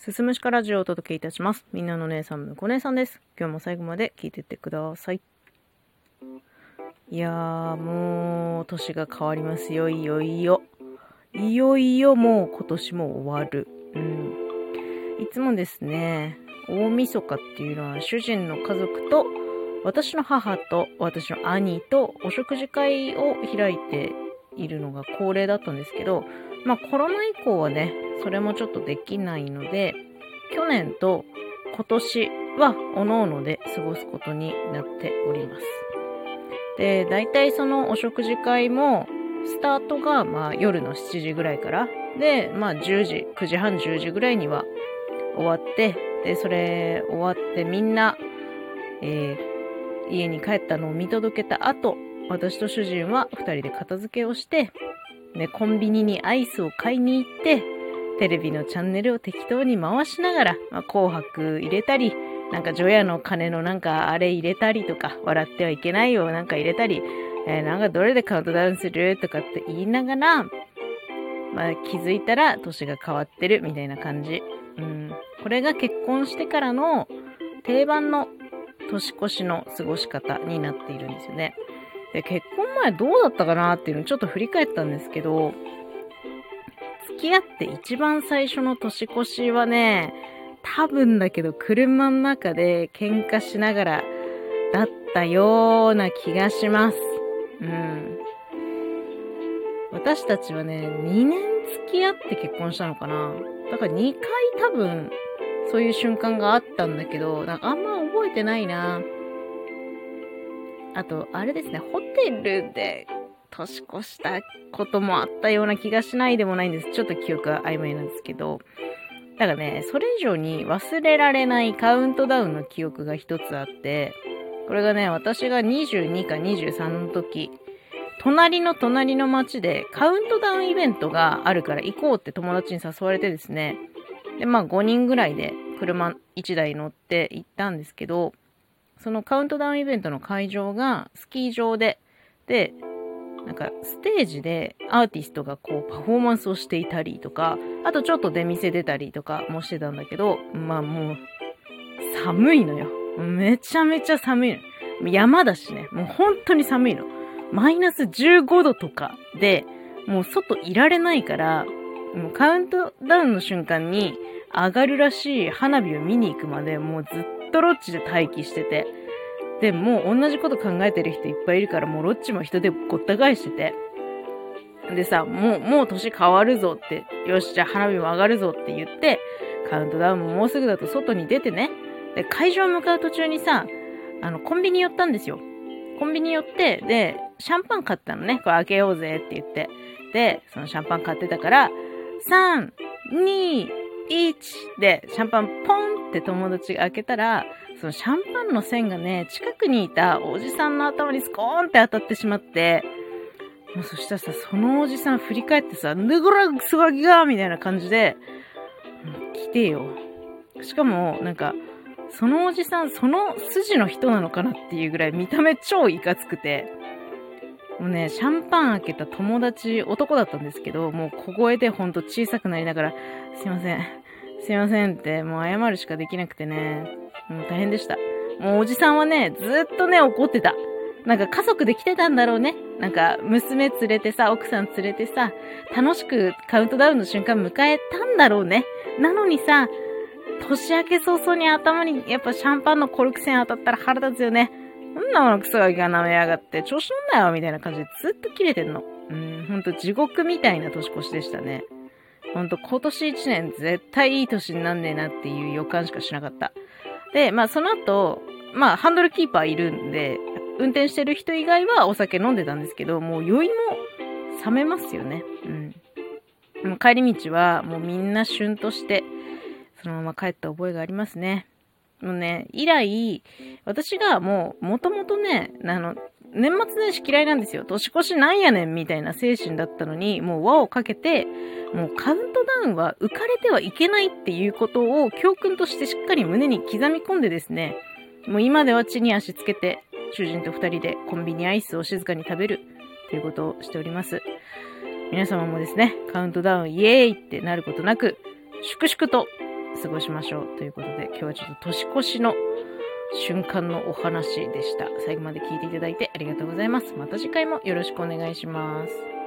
すすむしかラジオをお届けいたします。みんなの姉さん、むこ姉さんです。今日も最後まで聞いてってください。いやー、もう、年が変わりますよ、いよいよ。いよいよもう今年も終わる。うん。いつもですね、大晦日っていうのは主人の家族と、私の母と私の兄とお食事会を開いているのが恒例だったんですけど、まあコロナ以降はね、それもちょっとできないので、去年と今年は各々で過ごすことになっております。で、大体そのお食事会も、スタートがまあ夜の7時ぐらいから、で、まあ10時、9時半10時ぐらいには終わって、で、それ終わってみんな、えー家に帰ったのを見届けた後、私と主人は二人で片付けをして、で、コンビニにアイスを買いに行って、テレビのチャンネルを適当に回しながら、まあ、紅白入れたり、なんか除夜の鐘のなんかあれ入れたりとか、笑ってはいけないよなんか入れたり、えーなんかどれでカウントダウンするとかって言いながら、まあ気づいたら年が変わってるみたいな感じ。うん。これが結婚してからの定番の年越しの過ごし方になっているんですよね。で、結婚前どうだったかなっていうのをちょっと振り返ったんですけど、付き合って一番最初の年越しはね、多分だけど車の中で喧嘩しながらだったような気がします。うん。私たちはね、2年付き合って結婚したのかな。だから2回多分そういう瞬間があったんだけど、なんかあんま覚えてないな。あと、あれですね、ホテルで年越したこともあったような気がしないでもないんです。ちょっと記憶が曖昧なんですけど。だからね、それ以上に忘れられないカウントダウンの記憶が一つあって、これがね、私が22か23の時、隣の隣の町でカウントダウンイベントがあるから行こうって友達に誘われてですね、で、まあ5人ぐらいで車1台乗って行ったんですけど、そのカウントダウンイベントの会場がスキー場で、で、なんかステージでアーティストがこうパフォーマンスをしていたりとか、あとちょっと出店出たりとかもしてたんだけど、まあもう寒いのよ。めちゃめちゃ寒いの。山だしね、もう本当に寒いの。マイナス15度とかで、もう外いられないから、もうカウントダウンの瞬間に上がるらしい花火を見に行くまでもうずっとロッチで待機してて。で、もう同じこと考えてる人いっぱいいるから、もうロッチも人でごった返してて。でさ、もう、もう年変わるぞって、よし、じゃあ花火も上がるぞって言って、カウントダウンももうすぐだと外に出てね。で、会場向かう途中にさ、あの、コンビニ寄ったんですよ。コンビニ寄って、で、シャンパン買ったのね。これ開けようぜって言って。で、そのシャンパン買ってたから、3、2、1で、シャンパンポンって友達が開けたら、そのシャンパンの線がね、近くにいたおじさんの頭にスコーンって当たってしまって、もうそしたらさ、そのおじさん振り返ってさ、ぬぐらすがぎがみたいな感じで、来てよ。しかも、なんか、そのおじさん、その筋の人なのかなっていうぐらい見た目超いかつくて、もうね、シャンパン開けた友達、男だったんですけど、もう小声でほんと小さくなりながら、すいません、すいませんって、もう謝るしかできなくてね、もう大変でした。もうおじさんはね、ずっとね、怒ってた。なんか家族で来てたんだろうね。なんか娘連れてさ、奥さん連れてさ、楽しくカウントダウンの瞬間迎えたんだろうね。なのにさ、年明け早々に頭にやっぱシャンパンのコルク線当たったら腹立つよね。そんなものクソガキが舐めやがって、調子乗んなよみたいな感じでずっと切れてんの。うん、ほんと地獄みたいな年越しでしたね。ほんと今年一年絶対いい年になんねえなっていう予感しかしなかった。で、まあその後、まあハンドルキーパーいるんで、運転してる人以外はお酒飲んでたんですけど、もう酔いも冷めますよね。うん。う帰り道はもうみんな旬として、そのまま帰った覚えがありますね。もうね、以来、私がもう、もともとね、あの、年末年始嫌いなんですよ。年越しなんやねんみたいな精神だったのに、もう輪をかけて、もうカウントダウンは浮かれてはいけないっていうことを教訓としてしっかり胸に刻み込んでですね、もう今では地に足つけて、主人と二人でコンビニアイスを静かに食べるということをしております。皆様もですね、カウントダウンイエーイってなることなく、粛々と過ごしましょう。ということで、今日はちょっと年越しの瞬間のお話でした。最後まで聞いていただいてありがとうございます。また次回もよろしくお願いします。